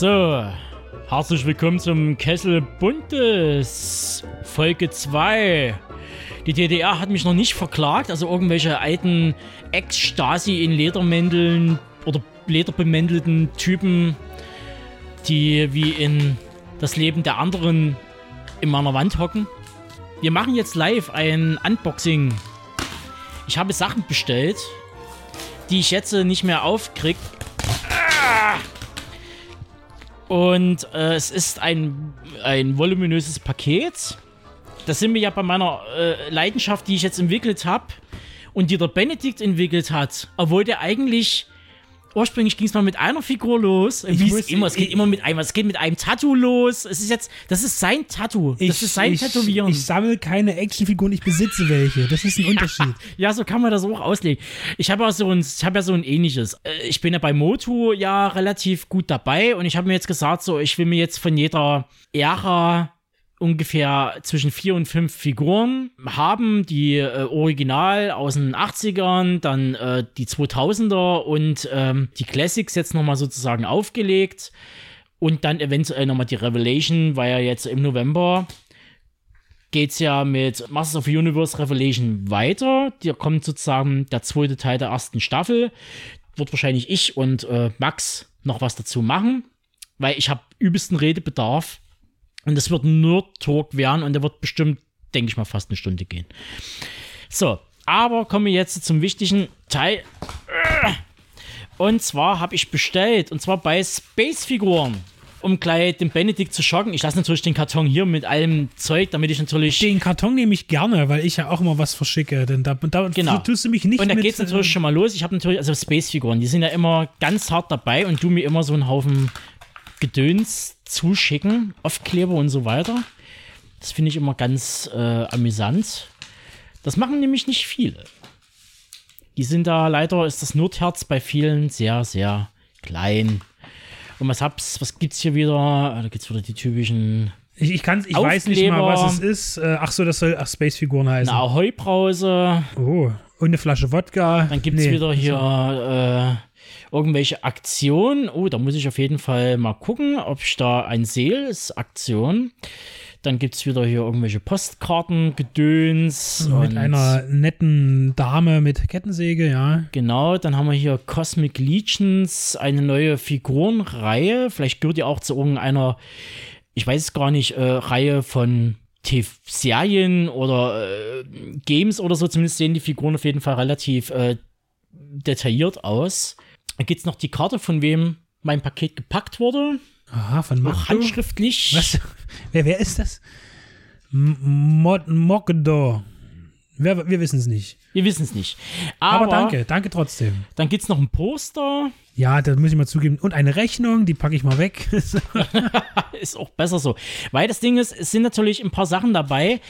So, herzlich willkommen zum Kessel Buntes, Folge 2. Die DDR hat mich noch nicht verklagt, also irgendwelche alten Ex-Stasi in Ledermänteln oder lederbemäntelten Typen, die wie in das Leben der anderen in meiner Wand hocken. Wir machen jetzt live ein Unboxing. Ich habe Sachen bestellt, die ich jetzt nicht mehr aufkrieg. Und äh, es ist ein, ein voluminöses Paket. Das sind wir ja bei meiner äh, Leidenschaft, die ich jetzt entwickelt habe und die der Benedikt entwickelt hat. Obwohl der eigentlich ursprünglich ging es mal mit einer Figur los. Ich Wie es immer, es geht ich- immer mit einem, es geht mit einem Tattoo los. Es ist jetzt, das ist sein Tattoo. das ist sein ich, Tätowieren. Ich sammle keine Actionfiguren, ich besitze welche. Das ist ein Unterschied. Ja, so kann man das auch auslegen. Ich habe ja so ein, ich habe ja so ein ähnliches. Äh, Ich bin ja bei Motu ja relativ gut dabei und ich habe mir jetzt gesagt, so, ich will mir jetzt von jeder Ära ungefähr zwischen vier und fünf Figuren haben, die äh, Original aus den 80ern, dann äh, die 2000er und ähm, die Classics jetzt nochmal sozusagen aufgelegt und dann eventuell nochmal die Revelation, weil ja jetzt im November geht's ja mit Masters of Universe Revelation weiter. Da kommt sozusagen der zweite Teil der ersten Staffel. Wird wahrscheinlich ich und äh, Max noch was dazu machen, weil ich habe übelsten Redebedarf. Und das wird nur Talk werden und der wird bestimmt, denke ich mal, fast eine Stunde gehen. So, aber kommen wir jetzt zum wichtigen Teil. Und zwar habe ich bestellt, und zwar bei Space-Figuren. Um gleich den Benedikt zu schocken. Ich lasse natürlich den Karton hier mit allem Zeug, damit ich natürlich. Den Karton nehme ich gerne, weil ich ja auch immer was verschicke. Denn da, da Genau. tust du mich nicht Und da mit, geht's natürlich äh, schon mal los. Ich habe natürlich, also Space-Figuren, die sind ja immer ganz hart dabei und du mir immer so einen Haufen Gedöns zuschicken, Aufkleber und so weiter. Das finde ich immer ganz äh, amüsant. Das machen nämlich nicht viele. Die sind da leider, ist das Notherz bei vielen sehr, sehr klein. Und was hab's, was gibt's hier wieder? Ah, Da gibt's wieder die typischen Ich, ich, kann's, ich weiß nicht mal, was es ist. Äh, ach so, das soll ach, Space-Figuren heißen. eine Ahoi-Brause. Oh, und eine Flasche Wodka. Dann gibt es Nee. wieder hier äh, irgendwelche Aktionen. Oh, da muss ich auf jeden Fall mal gucken, ob ich da ein sehe. Ist Aktion. Dann gibt es wieder hier irgendwelche Postkarten, Gedöns. Mit einer netten Dame mit Kettensäge, ja. Genau, dann haben wir hier Cosmic Legions, eine neue Figurenreihe. Vielleicht gehört die auch zu irgendeiner, ich weiß es gar nicht, äh, Reihe von TV-Serien oder äh, Games oder so. Zumindest sehen die Figuren auf jeden Fall relativ äh, detailliert aus. Dann gibt es noch die Karte, von wem mein Paket gepackt wurde. Aha, von Auch Magdo. handschriftlich. Was? Wer, wer ist das? M- Mod Mogdo. Wer, wir wissen es nicht. Wir wissen es nicht. Aber, Aber, danke, danke trotzdem. Dann gibt es noch ein Poster. Ja, das muss ich mal zugeben. Und eine Rechnung, die packe ich mal weg. ist auch besser so. Weil das Ding ist, es sind natürlich ein paar Sachen dabei,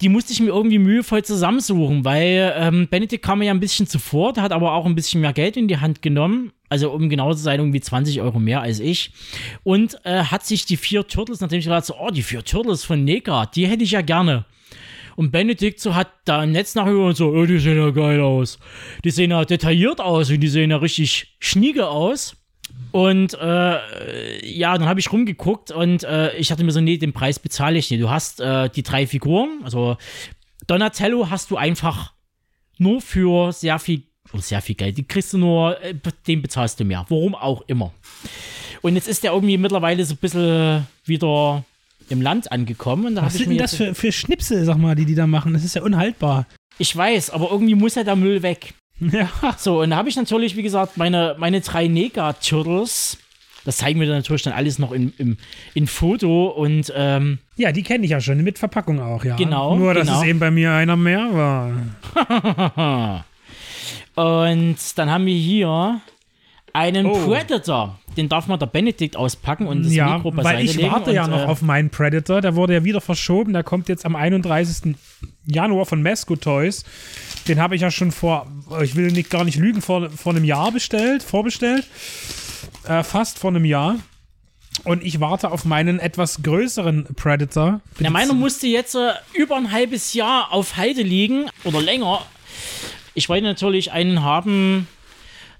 die musste ich mir irgendwie mühevoll zusammensuchen, weil ähm, Benedikt kam mir ja ein bisschen zuvor, der hat aber auch ein bisschen mehr Geld in die Hand genommen. Also um genau zu sein, irgendwie 20 Euro mehr als ich. Und äh, hat sich die vier Turtles, nachdem ich gedacht so, oh, die vier Turtles von Nega, die hätte ich ja gerne. Und Benedikt so hat da im Netz nachher und so, oh, die sehen ja geil aus. Die sehen ja detailliert aus und die sehen ja richtig schnieke aus. Und äh, ja, dann habe ich rumgeguckt und äh, ich dachte mir so, nee, den Preis bezahle ich nicht. Du hast äh, die drei Figuren, also Donatello hast du einfach nur für sehr viel, oh, sehr viel Geld. Die kriegst du nur, äh, den bezahlst du mehr. Warum auch immer. Und jetzt ist der irgendwie mittlerweile so ein bisschen wieder im Land angekommen. Und da Was sind denn das für, für Schnipsel, sag mal, die die da machen? Das ist ja unhaltbar. Ich weiß, aber irgendwie muss ja der Müll weg. Ja. So, und da habe ich natürlich, wie gesagt, meine, meine drei Nega-Turtles. Das zeigen wir dann natürlich dann alles noch in, im, in Foto und ähm, Ja, die kenne ich ja schon, mit Verpackung auch, ja. Genau, Nur, dass genau. es eben bei mir einer mehr war. Und dann haben wir hier einen Oh. Predator. Den darf man der Benedikt auspacken und das ja, Mikro beiseite weil ich warte ja und, noch äh, auf meinen Predator. Der wurde ja wieder verschoben. Der kommt jetzt am 31. Januar von Mesco Toys. Den habe ich ja schon vor, ich will nicht, gar nicht lügen, vor, vor einem Jahr bestellt, vorbestellt. Äh, fast vor einem Jahr. Und ich warte auf meinen etwas größeren Predator. Ja, meiner musste jetzt äh, über ein halbes Jahr auf Halde liegen oder länger. Ich wollte natürlich einen haben,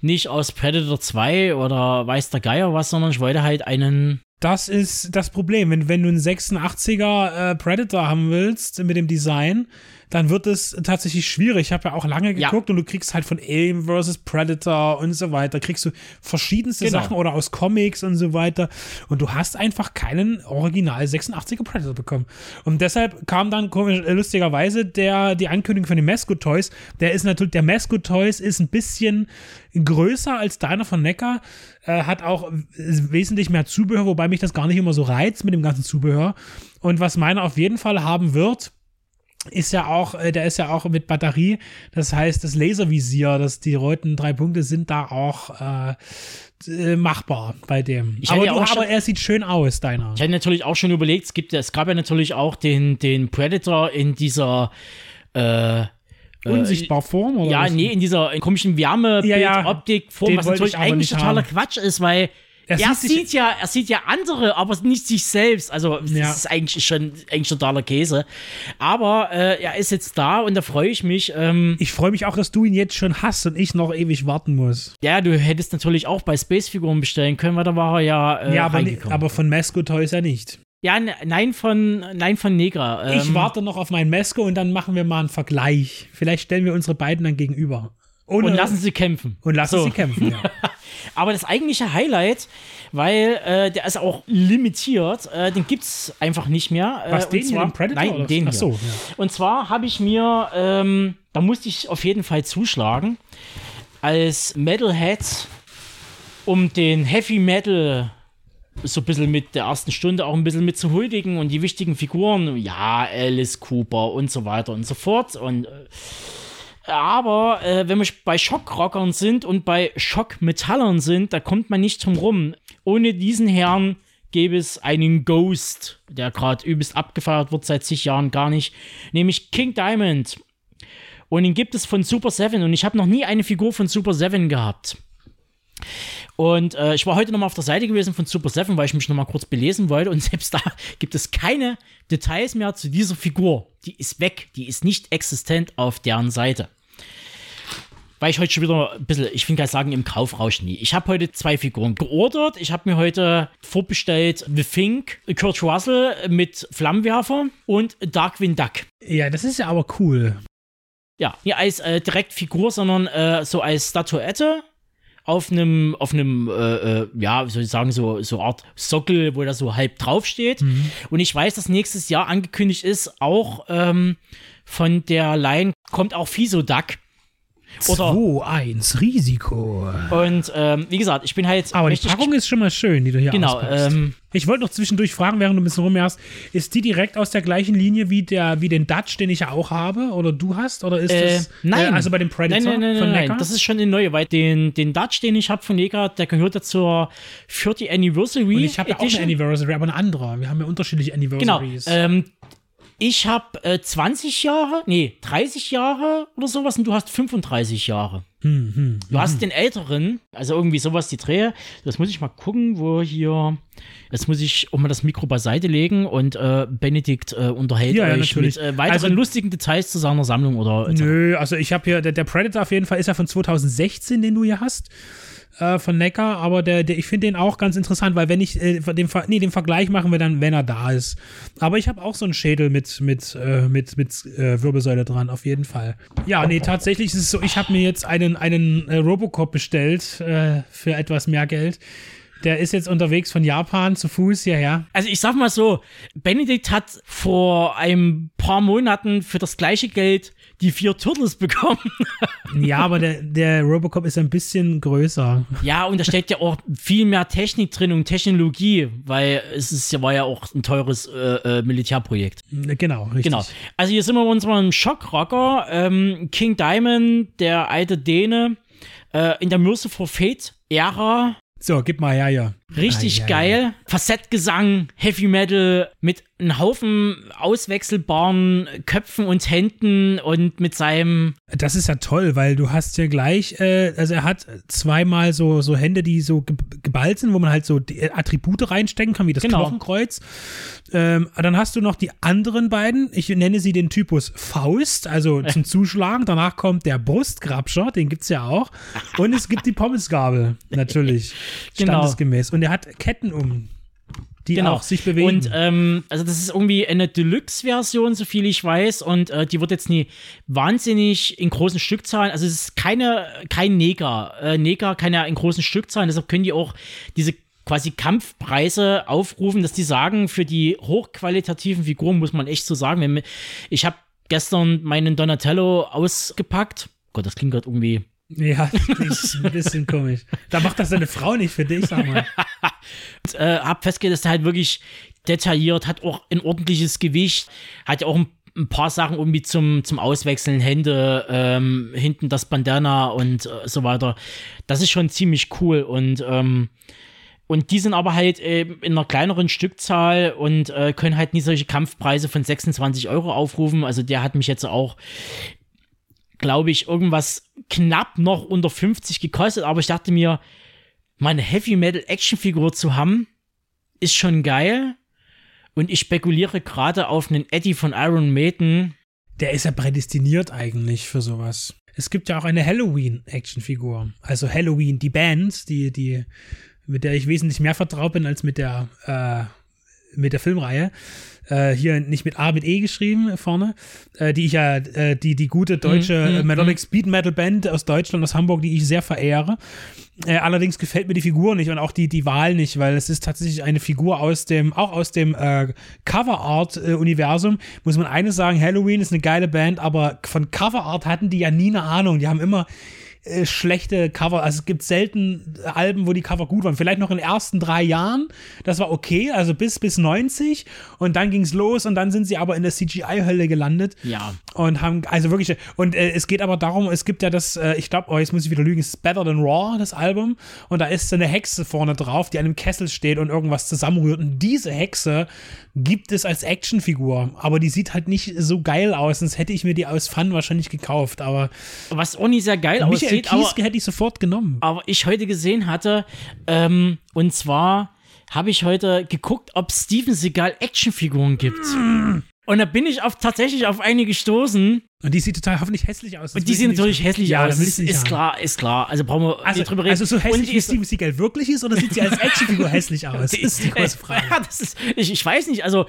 nicht aus Predator 2 oder weiß der Geier was, sondern ich wollte halt einen Das ist das Problem. Wenn, wenn du einen 86er äh, Predator haben willst mit dem Design, dann wird es tatsächlich schwierig. Ich habe ja auch lange Ja. geguckt und du kriegst halt von Alien vs. Predator und so weiter, kriegst du verschiedenste Genau. Sachen oder aus Comics und so weiter. Und du hast einfach keinen Original 86er Predator bekommen. Und deshalb kam dann komisch, äh, lustigerweise der, die Ankündigung von den Mascot Toys. Der ist natürlich, der Mascot Toys ist ein bisschen größer als deiner von Neckar, äh, hat auch wesentlich mehr Zubehör, wobei mich das gar nicht immer so reizt mit dem ganzen Zubehör. Und was meiner auf jeden Fall haben wird, ist ja auch, äh, der ist ja auch mit Batterie. Das heißt, das Laservisier, das, die roten drei Punkte sind da auch äh, äh, machbar bei dem. Ich hätte aber, ja du, schon- aber er sieht schön aus, deiner. Ich hatte natürlich auch schon überlegt, es gibt, es gab ja natürlich auch den, den Predator in dieser äh, Unsichtbar Form oder ja, was? nee, in dieser komischen Wärmebild, Ja, was natürlich eigentlich totaler haben. Quatsch ist, weil Er er, sieht sieht ja, er sieht ja andere, aber nicht sich selbst. Also das Ja. ist eigentlich schon eigentlich totaler Käse. Aber äh, er ist jetzt da und da freue ich mich. Ähm, Ich freue mich auch, dass du ihn jetzt schon hast und ich noch ewig warten muss. ja, du hättest natürlich auch bei Space-Figuren bestellen können, weil da war er ja, äh, ja, aber, ne- aber von Mesco Toys ja nicht. ja, ne- nein von nein von Negra. Ähm, Ich warte noch auf mein Mesco und dann machen wir mal einen Vergleich. Vielleicht stellen wir unsere beiden dann gegenüber. Ohne, und lassen sie kämpfen. und lassen So. sie kämpfen. Ja. Aber das eigentliche Highlight, weil äh, der ist auch limitiert, äh, den gibt's einfach nicht mehr. Äh, Was, den hier, zwar- den Predator? Nein, oder? den Ach hier. so, ja. Und zwar habe ich mir, ähm, da musste ich auf jeden Fall zuschlagen, als Metalhead, um den Heavy Metal so ein bisschen mit der ersten Stunde auch ein bisschen mit zu huldigen und die wichtigen Figuren, ja, Alice Cooper und so weiter und so fort. Und äh, aber äh, wenn wir bei Schockrockern sind und bei Schockmetallern sind, da kommt man nicht drum rum. Ohne diesen Herrn gäbe es einen Ghost, der gerade übelst abgefeiert wird seit zig Jahren gar nicht, nämlich King Diamond. Und ihn gibt es von Super 7 und ich habe noch nie eine Figur von Super 7 gehabt. Und äh, ich war heute nochmal auf der Seite gewesen von Super 7, weil ich mich nochmal kurz belesen wollte und selbst da gibt es keine Details mehr zu dieser Figur. Die ist weg, die ist nicht existent auf deren Seite. Weil ich heute schon wieder ein bisschen, ich will gar sagen, im Kaufrausch nie. Ich habe heute zwei Figuren geordert. Ich habe mir heute vorbestellt The Fink, Kurt Russell mit Flammenwerfer und Darkwing Duck. ja, das ist ja aber cool. Ja, nicht als äh, direkt Figur, sondern äh, so als Statuette auf einem, auf einem, äh, äh, ja, wie soll ich sagen, so, so Art Sockel, wo da so halb draufsteht. Und ich weiß, dass nächstes Jahr angekündigt ist, auch ähm, von der Line kommt auch Fisoduck. Oder, 2-1 Risiko. und ähm, wie gesagt, ich bin halt. Aber die Packung ist schon mal schön, die du hier Genau, ähm, Ich wollte noch zwischendurch fragen, während du ein bisschen rumjagst, ist die direkt aus der gleichen Linie wie, der, wie den Dutch, den ich ja auch habe, oder du hast? Oder ist Äh, das. nein. Äh, also bei dem Predator Nein, nein, nein, von nein, nein. Das ist schon eine neue, weil den, den Dutch, den ich habe von Neger, der gehört ja zur 40 Anniversary. Und ich habe ja auch eine. Anniversary, aber eine andere. Wir haben ja unterschiedliche Genau. Anniversaries. Ähm, ich habe äh, 20 Jahre, nee, 30 Jahre oder sowas und du hast 35 Jahre. Hm, Du hast den älteren, also irgendwie sowas die Drehe. Das muss ich mal gucken, wo hier. Jetzt muss ich auch mal das Mikro beiseite legen und äh, Benedikt äh, unterhält Ja, ja, euch natürlich. mit äh, weiteren Also- lustigen Details zu seiner Sammlung oder etc. Nö, also ich habe hier, der, der Predator auf jeden Fall ist ja von 2016, den du hier hast. Äh, von Neckar, aber der, der, ich finde den auch ganz interessant, weil wenn ich äh, den, Ver- nee, den Vergleich machen wir dann, wenn er da ist. Aber ich habe auch so einen Schädel mit, mit, äh, mit, mit äh, Wirbelsäule dran, auf jeden Fall. Ja, nee, tatsächlich ist es so, ich habe mir jetzt einen, einen äh, Robocop bestellt äh, für etwas mehr Geld. Der ist jetzt unterwegs von Japan zu Fuß hierher. Also ich sag mal so, Benedikt hat vor ein paar Monaten für das gleiche Geld die vier Turtles bekommen. Ja, aber der, der Robocop ist ein bisschen größer. ja, und da steckt ja auch viel mehr Technik drin und Technologie, weil es ist war ja auch ein teures äh, äh, Militärprojekt. Genau, richtig. Genau. Also hier sind wir bei unserem Schockrocker. Ähm, King Diamond, der alte Däne, äh, in der Merciful Fate Ära. So, gib mal her, ja. Richtig Ah, ja, geil. Facettgesang, Heavy Metal mit einem Haufen auswechselbaren Köpfen und Händen und mit seinem. Das ist ja toll, weil du hast ja gleich, äh, also er hat zweimal so, so Hände, die so ge geballt sind, wo man halt so Attribute reinstecken kann, wie das Genau. Knochenkreuz. Ähm, dann hast du noch die anderen beiden. Ich nenne sie den Typus Faust, also zum Zuschlagen. Danach kommt der Brustgrabscher, den gibt's ja auch. Und es gibt die Pommesgabel, natürlich. Genau. Standesgemäß. Und er hat Ketten um, die Genau. auch sich bewegen. Und ähm, also das ist irgendwie eine Deluxe-Version, so viel ich weiß, und äh, die wird jetzt nie wahnsinnig in großen Stückzahlen. Also es ist keine, kein Neger. Äh, Neger kann ja in großen Stückzahlen, deshalb können die auch diese quasi Kampfpreise aufrufen, dass die sagen, für die hochqualitativen Figuren muss man echt so sagen. Wenn, ich habe gestern meinen Donatello ausgepackt. Gott, das klingt gerade irgendwie ja, das ist ein bisschen komisch. Da macht das deine Frau nicht für dich, sag mal. äh, hab festgestellt, dass der halt wirklich detailliert, hat auch ein ordentliches Gewicht, hat ja auch ein, ein paar Sachen irgendwie zum, zum Auswechseln, Hände, ähm, hinten das Bandana und äh, so weiter. Das ist schon ziemlich cool und ähm, und die sind aber halt äh, in einer kleineren Stückzahl und äh, können halt nie solche Kampfpreise von 26 Euro aufrufen. Also der hat mich jetzt auch, glaube ich, irgendwas knapp noch unter 50 gekostet. Aber ich dachte mir, meine Heavy Metal Actionfigur zu haben, ist schon geil. Und ich spekuliere gerade auf einen Eddie von Iron Maiden. Der ist ja prädestiniert eigentlich für sowas. Es gibt ja auch eine Halloween-Actionfigur. Also Halloween, die Band, die, die, mit der ich wesentlich mehr vertraut bin als mit der, äh, mit der Filmreihe. Äh, hier nicht mit A, mit E geschrieben vorne. Äh, die ich ja, äh, die, die gute deutsche Mhm, äh, Melodic Speed Metal Band aus Deutschland, aus Hamburg, die ich sehr verehre. Äh, allerdings gefällt mir die Figur nicht und auch die, die Wahl nicht, weil es ist tatsächlich eine Figur aus dem, auch aus dem äh, Cover-Art-Universum. Muss man eines sagen, Halloween ist eine geile Band, aber von Cover-Art hatten die ja nie eine Ahnung. Die haben immer schlechte Cover. Also es gibt selten Alben, wo die Cover gut waren. Vielleicht noch in den ersten drei Jahren. Das war okay, also bis, bis 90. Und dann ging es los und dann sind sie aber in der CGI-Hölle gelandet. Ja. Und haben, also wirklich, und äh, es geht aber darum, es gibt ja das, äh, ich glaube, oh, jetzt muss ich wieder lügen, es ist Better Than Raw, das Album. Und da ist so eine Hexe vorne drauf, die an einem Kessel steht und irgendwas zusammenrührt. Und diese Hexe gibt es als Actionfigur. Aber die sieht halt nicht so geil aus, sonst hätte ich mir die aus Fun wahrscheinlich gekauft. Aber Was auch nicht sehr geil Aber, Kieske hätte ich sofort genommen. aber ich heute gesehen hatte, ähm, und zwar habe ich heute geguckt, ob Steven Seagal Actionfiguren gibt. Und da bin ich auf, tatsächlich auf eine gestoßen. Und die sieht total hoffentlich hässlich aus. Und die ich natürlich hässlich ja, aus. ist haben. klar, ist klar. Also brauchen wir Also, nicht drüber reden. also so hässlich wie ist- Steven Seagal wirklich ist oder sieht sie als Actionfigur hässlich aus? Das ist die große Frage. Ja, das ist, ich, ich weiß nicht, also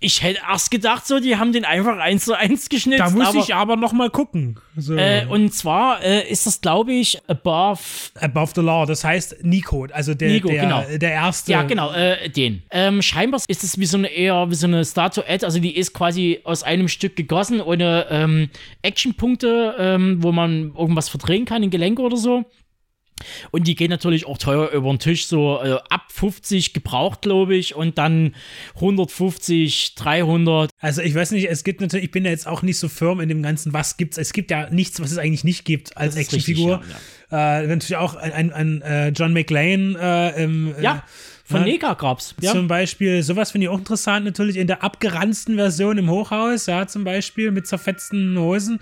ich hätte erst gedacht, so, die haben den einfach eins zu eins geschnitzt. Da muss aber, ich aber noch mal gucken. So. Äh, und zwar äh, ist das, glaube ich, above. Above the Law, das heißt Nico, also der, Nico, der, genau. der erste. Ja, genau, äh, den. Ähm, scheinbar ist es wie so eine eher wie so eine Statuette, also die ist quasi aus einem Stück gegossen, ohne ähm, Actionpunkte, ähm, wo man irgendwas verdrehen kann, ein Gelenk oder so. Und die gehen natürlich auch teuer über den Tisch, so äh, ab 50 gebraucht, glaube ich, und dann 150, 300. Also ich weiß nicht, es gibt natürlich, ich bin ja jetzt auch nicht so firm in dem Ganzen, was gibt's. Es gibt ja nichts, was es eigentlich nicht gibt als Actionfigur. richtig, Äh, natürlich auch ein, ein, ein äh, John McLean äh, im, äh, Ja, von ne? Nega gab's. Ja. Zum Beispiel, sowas finde ich auch interessant, natürlich in der abgeranzten Version im Hochhaus, ja, zum Beispiel mit zerfetzten Hosen.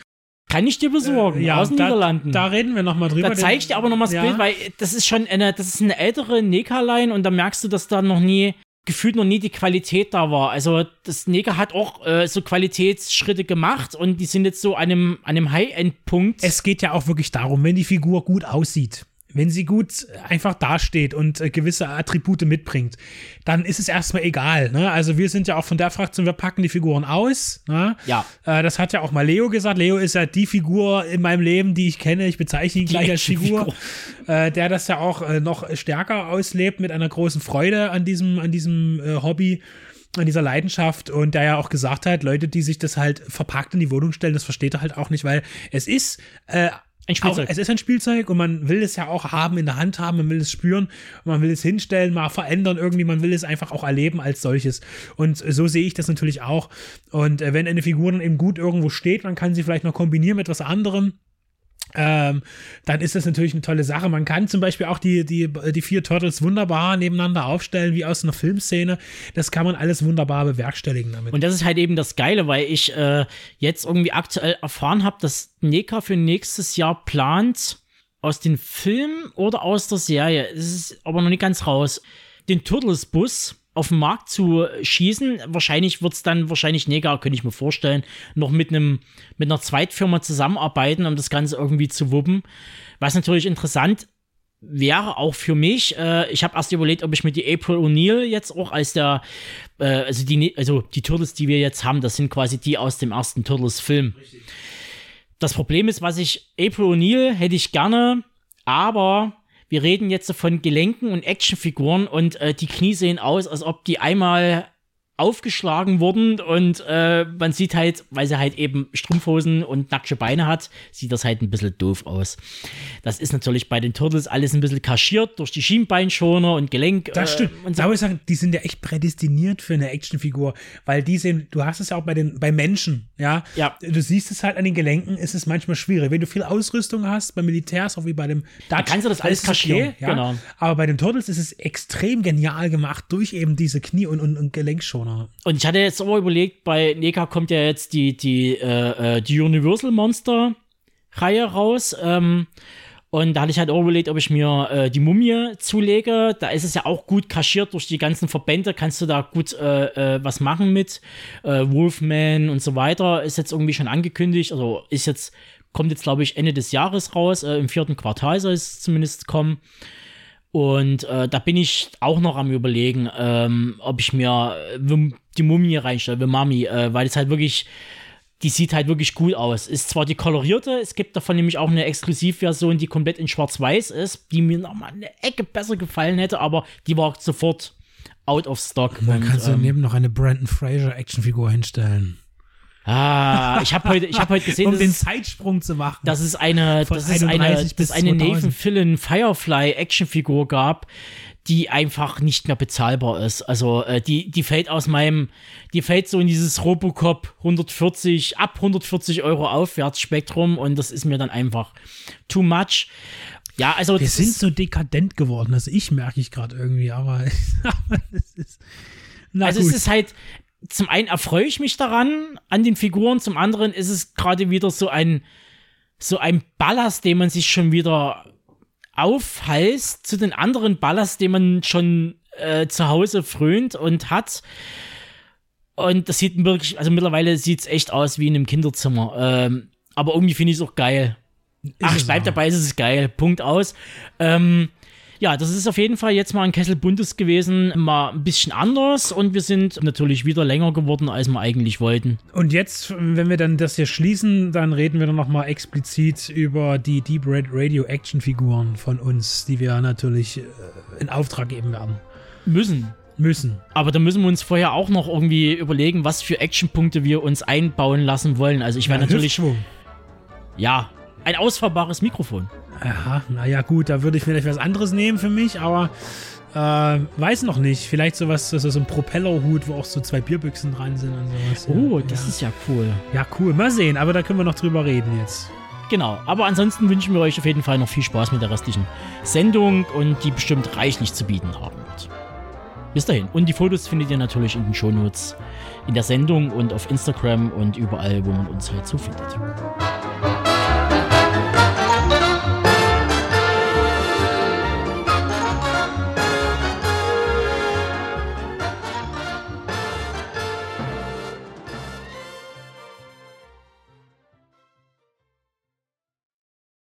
Kann ich dir besorgen, ja, aus den da, Niederlanden. Da reden wir nochmal drüber. Da zeige ich dir aber nochmal das Ja. Bild, weil das ist schon eine, das ist eine ältere Neka-Line und da merkst du, dass da noch nie, gefühlt noch nie die Qualität da war. Also das Neka hat auch äh, so Qualitätsschritte gemacht und die sind jetzt so an einem, an einem High-End-Punkt. es geht ja auch wirklich darum, wenn die Figur gut aussieht, wenn sie gut einfach dasteht und äh, gewisse Attribute mitbringt, dann ist es erstmal egal. Ne? Also wir sind ja auch von der Fraktion, wir packen die Figuren aus. Ne? Ja. Äh, das hat ja auch mal Leo gesagt. Leo ist ja die Figur in meinem Leben, die ich kenne. Ich bezeichne ihn gleich als Figur, äh, der das ja auch äh, noch stärker auslebt mit einer großen Freude an diesem, an diesem äh, Hobby an dieser Leidenschaft und der ja auch gesagt hat, Leute, die sich das halt verpackt in die Wohnung stellen, das versteht er halt auch nicht, weil es ist äh, Ein Spielzeug. Auch, es ist ein Spielzeug und man will es ja auch haben, in der Hand haben, man will es spüren, man will es hinstellen, mal verändern irgendwie, man will es einfach auch erleben als solches. Und so sehe ich das natürlich auch. Und äh, wenn eine Figur dann eben gut irgendwo steht, man kann sie vielleicht noch kombinieren mit was anderem. Ähm, dann ist das natürlich eine tolle Sache. Man kann zum Beispiel auch die, die, die vier Turtles wunderbar nebeneinander aufstellen, wie aus einer Filmszene. Das kann man alles wunderbar bewerkstelligen damit. Und das ist halt eben das Geile, weil ich äh, jetzt irgendwie aktuell erfahren habe, dass NECA für nächstes Jahr plant, aus den Filmen oder aus der Serie, es ist aber noch nicht ganz raus, den Turtles-Bus auf den Markt zu schießen. Wahrscheinlich wird es dann, wahrscheinlich Negar, könnte ich mir vorstellen, noch mit einem, mit einer Zweitfirma zusammenarbeiten, um das Ganze irgendwie zu wuppen. Was natürlich interessant wäre auch für mich. Äh, ich habe erst überlegt, ob ich mir die April O'Neil jetzt auch als der, äh, also die, also die Turtles, die wir jetzt haben, das sind quasi die aus dem ersten Turtles-Film. Das Problem ist, was ich, April O'Neil hätte ich gerne, aber wir reden jetzt von Gelenken und Actionfiguren und äh, die Knie sehen aus, als ob die einmal aufgeschlagen wurden und äh, man sieht halt, weil sie halt eben Strumpfhosen und nackte Beine hat, sieht das halt ein bisschen doof aus. Das ist natürlich bei den Turtles alles ein bisschen kaschiert durch die Schienbeinschoner und Gelenk. Das stimmt. Äh, und so. Da ich sagen, die sind ja echt prädestiniert für eine Actionfigur, weil die sind, du hast es ja auch bei den bei Menschen, ja. Ja. Du siehst es halt an den Gelenken, ist es manchmal schwierig. Wenn du viel Ausrüstung hast, beim Militärs, auch wie bei dem da kannst du das alles kaschieren, okay, ja? genau. Aber bei den Turtles ist es extrem genial gemacht durch eben diese Knie- und, und, und Gelenkschoner. Persona. Und ich hatte jetzt aber überlegt, bei NECA kommt ja jetzt die, die, äh, äh, die Universal Monster Reihe raus. Ähm, und da hatte ich halt auch überlegt, ob ich mir äh, die Mumie zulege. Da ist es ja auch gut kaschiert durch die ganzen Verbände. Kannst du da gut äh, äh, was machen mit. Äh, Wolfman und so weiter ist jetzt irgendwie schon angekündigt. Also ist jetzt, kommt jetzt, glaube ich, Ende des Jahres raus. Äh, Im vierten Quartal soll es zumindest kommen. Und äh, da bin ich auch noch am überlegen, ähm, ob ich mir äh, die Mumie reinstelle, The Mummy, äh, weil es halt wirklich, die sieht halt wirklich gut aus. Ist zwar die kolorierte, es gibt davon nämlich auch eine Exklusivversion, die komplett in schwarz-weiß ist, die mir nochmal eine Ecke besser gefallen hätte, aber die war sofort out of stock. Man kann du ähm, neben noch eine Brandon Fraser Actionfigur hinstellen. Ah, ich habe heute, ich habe heute gesehen, um den Zeitsprung zu machen. Dass es eine, dass es eine, dass eine Nathan Fillion Firefly Actionfigur gab, die einfach nicht mehr bezahlbar ist. Also äh, die, die fällt aus meinem, die fällt so in dieses Robocop 140 ab 140 Euro aufwärts Spektrum und das ist mir dann einfach too much. Ja, also wir sind so dekadent geworden. Das ich merke ich gerade irgendwie, aber, aber das ist also gut. es ist halt, zum einen erfreue ich mich daran, an den Figuren, zum anderen ist es gerade wieder so ein, so ein Ballast, den man sich schon wieder aufhalst zu den anderen Ballast, den man schon äh, zu Hause frönt und hat. Und das sieht wirklich, also mittlerweile sieht es echt aus wie in einem Kinderzimmer. Ähm, aber irgendwie finde ich es auch geil. Ist Ach, ich bleib dabei, es ist geil. Punkt aus. Ähm, ja, das ist auf jeden Fall jetzt mal ein Kessel Buntes gewesen, mal ein bisschen anders und wir sind natürlich wieder länger geworden, als wir eigentlich wollten. Und jetzt, wenn wir dann das hier schließen, dann reden wir dann nochmal explizit über die Deep Red Radio Action Figuren von uns, die wir natürlich äh, in Auftrag geben werden. Müssen. Müssen. Aber da müssen wir uns vorher auch noch irgendwie überlegen, was für Actionpunkte wir uns einbauen lassen wollen. Also ich werde ja, natürlich. Hüftschwung. Ja, ein ausfahrbares Mikrofon. Aha, naja, gut, da würde ich vielleicht was anderes nehmen für mich, aber äh, weiß noch nicht. Vielleicht sowas, so, so ein Propellerhut, wo auch so zwei Bierbüchsen dran sind und sowas. Oh, ja. das ist ja cool. Ja, cool. Mal sehen, aber da können wir noch drüber reden jetzt. Genau, aber ansonsten wünschen wir euch auf jeden Fall noch viel Spaß mit der restlichen Sendung und die bestimmt reichlich zu bieten haben wird. Bis dahin. Und die Fotos findet ihr natürlich in den Shownotes in der Sendung und auf Instagram und überall, wo man uns halt so findet.